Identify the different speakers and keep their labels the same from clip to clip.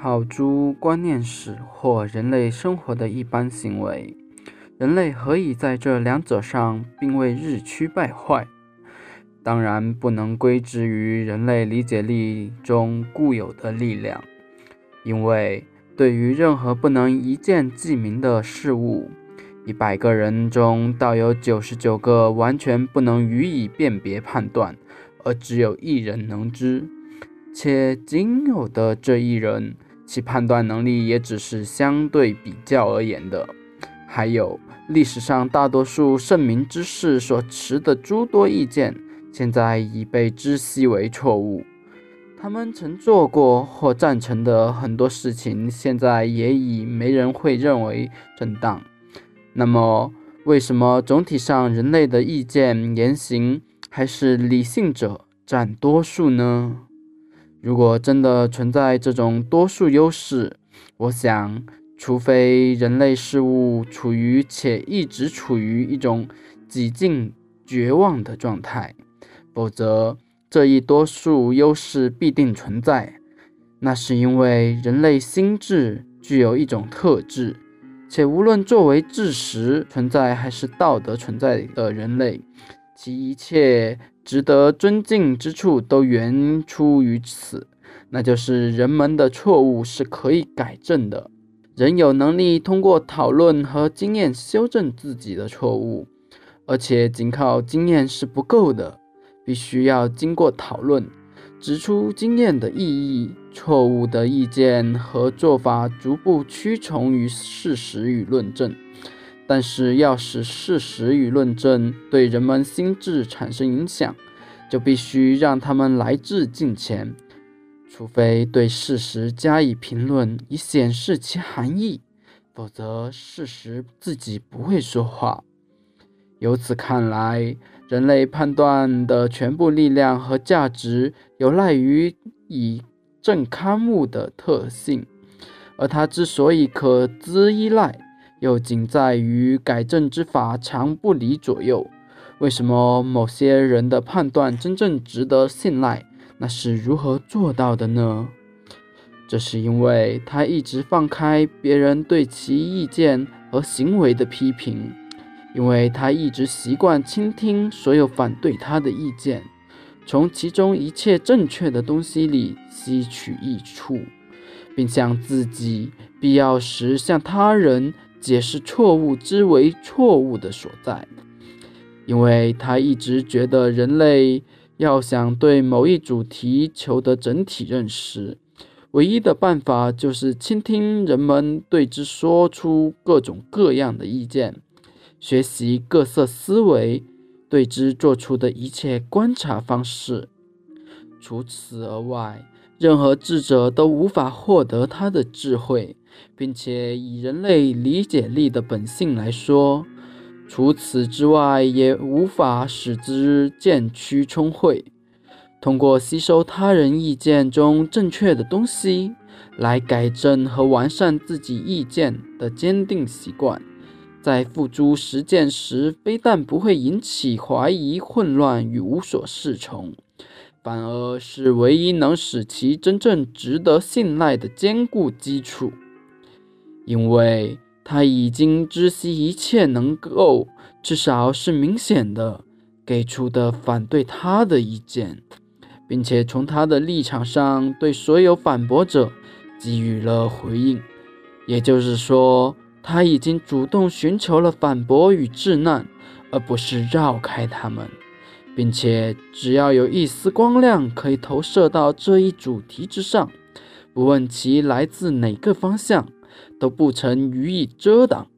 Speaker 1: 考诸观念史或人类生活的一般行为，人类何以在这两者上并未日趋败坏？当然不能归之于人类理解力中固有的力量，因为对于任何不能一见即明的事物，一百个人中倒有九十九个完全不能予以辨别判断，而只有一人能知。且仅有的这一人，其判断能力也只是相对比较而言的。还有历史上大多数圣明之士所持的诸多意见，现在已被知悉为错误。他们曾做过或赞成的很多事情，现在也已没人会认为正当。那么，为什么总体上人类的意见言行还是理性者占多数呢？如果真的存在这种多数优势，我想，除非人类事物处于且一直处于一种几近绝望的状态，否则这一多数优势必定存在。那是因为人类心智具有一种特质，且无论作为智识存在还是道德存在的人类，其一切。值得尊敬之处都源出于此，那就是人们的错误是可以改正的。人有能力通过讨论和经验修正自己的错误，而且仅靠经验是不够的，必须要经过讨论，指出经验的意义，错误的意见和做法逐步屈从于事实与论证。但是，要使事实与论证对人们心智产生影响，就必须让他们来至近前，除非对事实加以评论以显示其含义，否则事实自己不会说话。由此看来，人类判断的全部力量和价值有赖于以正刊物的特性，而它之所以可资依赖。又仅在于改正之法常不离左右。为什么某些人的判断真正值得信赖？那是如何做到的呢？这是因为他一直放开别人对其意见和行为的批评，因为他一直习惯倾听所有反对他的意见，从其中一切正确的东西里吸取益处，并向自己必要时向他人。解释错误之为错误的所在，因为他一直觉得人类要想对某一主题求得整体认识，唯一的办法就是倾听人们对之说出各种各样的意见，学习各色思维对之做出的一切观察方式。除此而外，任何智者都无法获得他的智慧。并且以人类理解力的本性来说，除此之外也无法使之渐趋聪慧。通过吸收他人意见中正确的东西，来改正和完善自己意见的坚定习惯，在付诸实践时，非但不会引起怀疑、混乱与无所适从，反而是唯一能使其真正值得信赖的坚固基础。因为他已经知悉一切能够，至少是明显的给出的反对他的意见，并且从他的立场上对所有反驳者给予了回应。也就是说，他已经主动寻求了反驳与治难，而不是绕开他们，并且只要有一丝光亮可以投射到这一主题之上，不问其来自哪个方向。都不曾予以遮挡，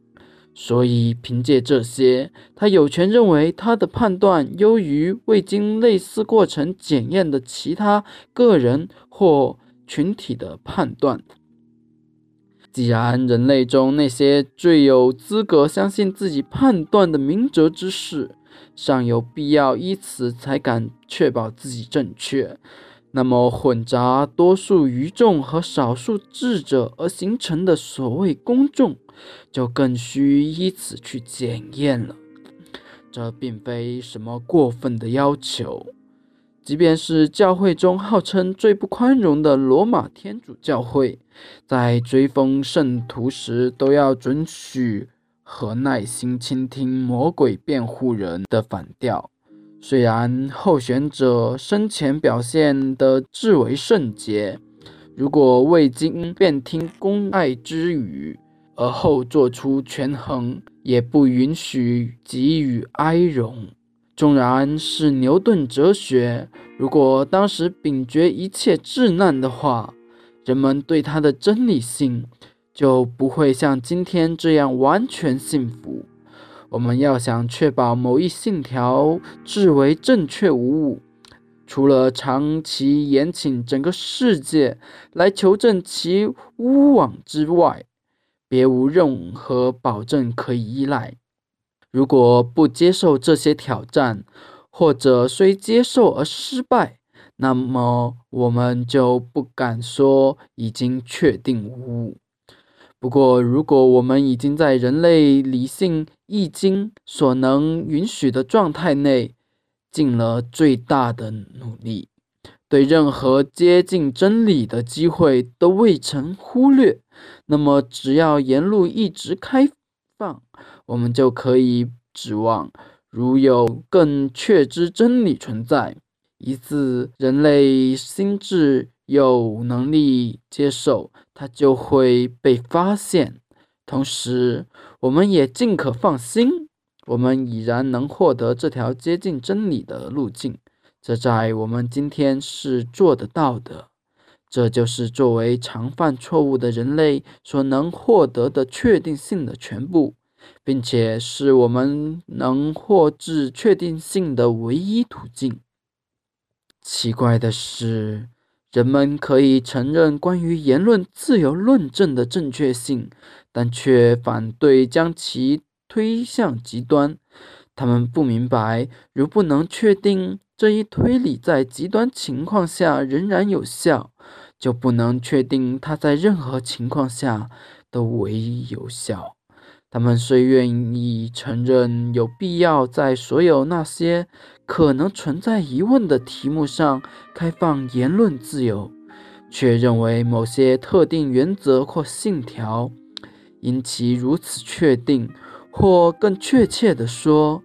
Speaker 1: 所以凭借这些，他有权认为他的判断优于未经类似过程检验的其他个人或群体的判断。既然人类中那些最有资格相信自己判断的明哲之士，尚有必要依此才敢确保自己正确。那么，混杂多数愚众和少数智者而形成的所谓公众，就更需依此去检验了。这并非什么过分的要求。即便是教会中号称最不宽容的罗马天主教会，在追封圣徒时，都要准许和耐心倾听魔鬼辩护人的反调。虽然候选者生前表现得至为圣洁，如果未经辩听公爱之语，而后做出权衡，也不允许给予哀容。纵然是牛顿哲学，如果当时秉绝一切智难的话，人们对他的真理性就不会像今天这样完全信服。我们要想确保某一信条至为正确无误，除了长期延请整个世界来求证其污妄之外，别无任何保证可以依赖。如果不接受这些挑战，或者虽接受而失败，那么我们就不敢说已经确定无误。不过，如果我们已经在人类理性易经所能允许的状态内，尽了最大的努力，对任何接近真理的机会都未曾忽略，那么只要沿路一直开放。我们就可以指望，如有更确知真理存在，一次人类心智有能力接受，它就会被发现。同时，我们也尽可放心，我们已然能获得这条接近真理的路径。这在我们今天是做得到的。这就是作为常犯错误的人类所能获得的确定性的全部。并且是我们能获至确定性的唯一途径。奇怪的是，人们可以承认关于言论自由论证的正确性，但却反对将其推向极端。他们不明白，如不能确定这一推理在极端情况下仍然有效，就不能确定它在任何情况下都唯一有效。他们虽愿意承认有必要在所有那些可能存在疑问的题目上开放言论自由，却认为某些特定原则或信条因其如此确定，或更确切地说，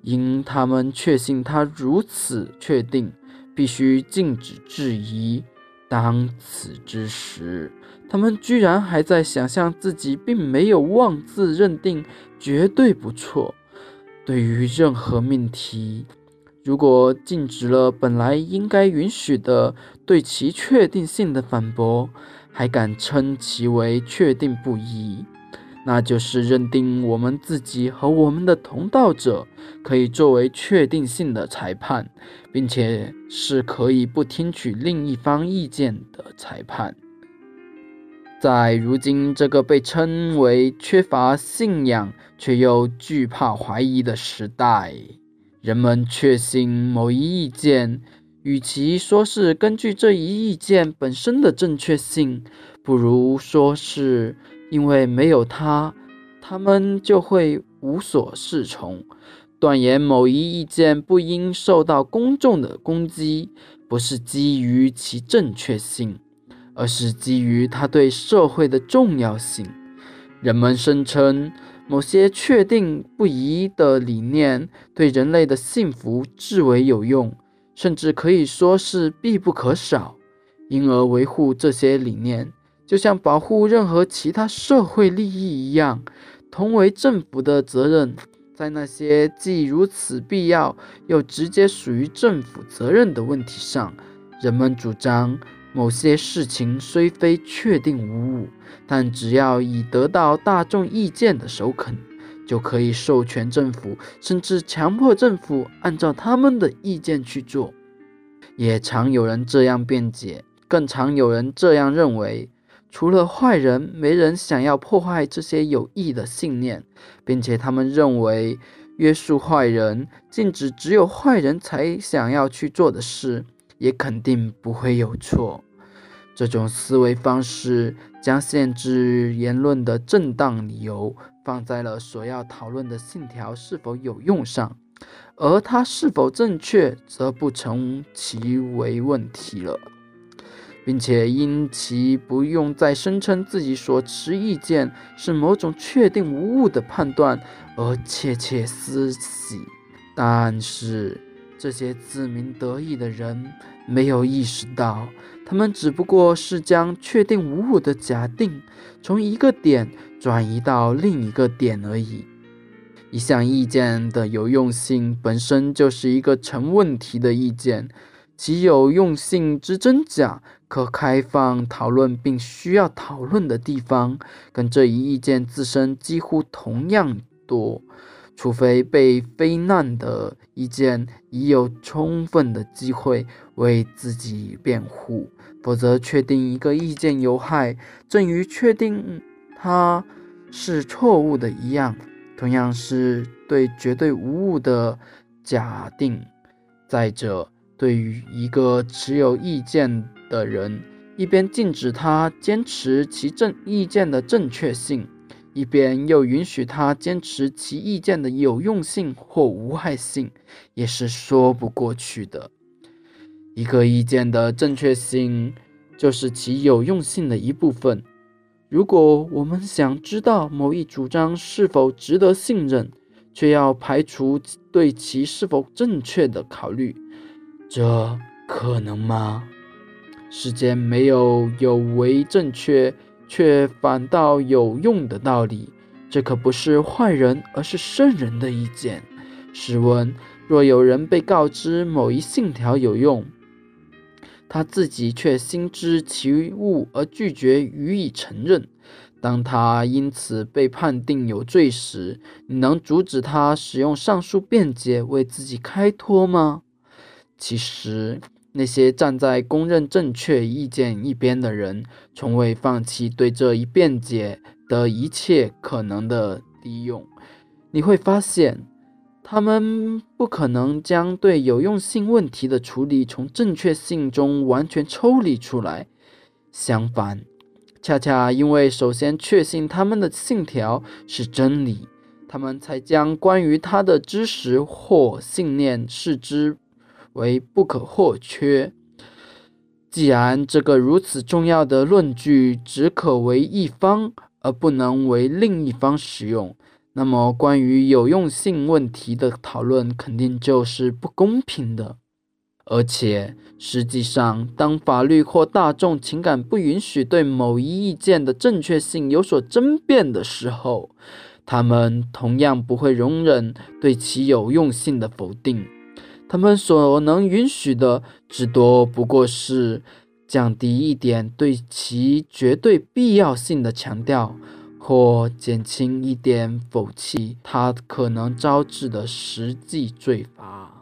Speaker 1: 因他们确信它如此确定，必须禁止质疑。当此之时，他们居然还在想象自己并没有妄自认定绝对不错。对于任何命题，如果禁止了本来应该允许的对其确定性的反驳，还敢称其为确定不疑，那就是认定我们自己和我们的同道者可以作为确定性的裁判，并且是可以不听取另一方意见的裁判。在如今这个被称为缺乏信仰却又惧怕怀疑的时代，人们确信某一意见，与其说是根据这一意见本身的正确性，不如说是。因为没有他，他们就会无所适从。断言某一意见不应受到公众的攻击，不是基于其正确性，而是基于它对社会的重要性。人们声称某些确定不疑的理念对人类的幸福至为有用，甚至可以说是必不可少，因而维护这些理念。就像保护任何其他社会利益一样，同为政府的责任。在那些既如此必要又直接属于政府责任的问题上，人们主张某些事情虽非确定无误，但只要已得到大众意见的首肯，就可以授权政府，甚至强迫政府按照他们的意见去做。也常有人这样辩解，更常有人这样认为。除了坏人，没人想要破坏这些有益的信念，并且他们认为约束坏人、禁止只有坏人才想要去做的事，也肯定不会有错。这种思维方式将限制言论的正当理由放在了所要讨论的信条是否有用上，而它是否正确，则不成其为问题了，并且因其不用再声称自己所持意见是某种确定无误的判断而窃窃私喜。但是这些自鸣得意的人没有意识到，他们只不过是将确定无误的假定从一个点转移到另一个点而已。一项意见的有用性本身就是一个成问题的意见，其有用性之真假可开放讨论，并需要讨论的地方跟这一意见自身几乎同样多。除非被非难的意见已有充分的机会为自己辩护，否则确定一个意见有害，正与确定它是错误的一样。同样是对绝对无误的假定。再者，对于一个持有意见的人，一边禁止他坚持其正意见的正确性，一边又允许他坚持其意见的有用性或无害性，也是说不过去的。一个意见的正确性，就是其有用性的一部分。如果我们想知道某一主张是否值得信任，却要排除对其是否正确的考虑，这可能吗？世间没有有为正确却反倒有用的道理，这可不是坏人，而是圣人的意见。试问，若有人被告知某一信条有用，他自己却心知其误而拒绝予以承认。当他因此被判定有罪时，你能阻止他使用上述辩解为自己开脱吗？其实，那些站在公认正确意见一边的人，从未放弃对这一辩解的一切可能的利用。你会发现。他们不可能将对有用性问题的处理从正确性中完全抽离出来。相反，恰恰因为首先确信他们的信条是真理，他们才将关于他的知识或信念视之为不可或缺。既然这个如此重要的论据只可为一方，而不能为另一方使用。那么，关于有用性问题的讨论肯定就是不公平的。而且，实际上，当法律或大众情感不允许对某一意见的正确性有所争辩的时候，他们同样不会容忍对其有用性的否定。他们所能允许的，至多不过是降低一点对其绝对必要性的强调。或减轻一点否弃它可能招致的实际罪罚。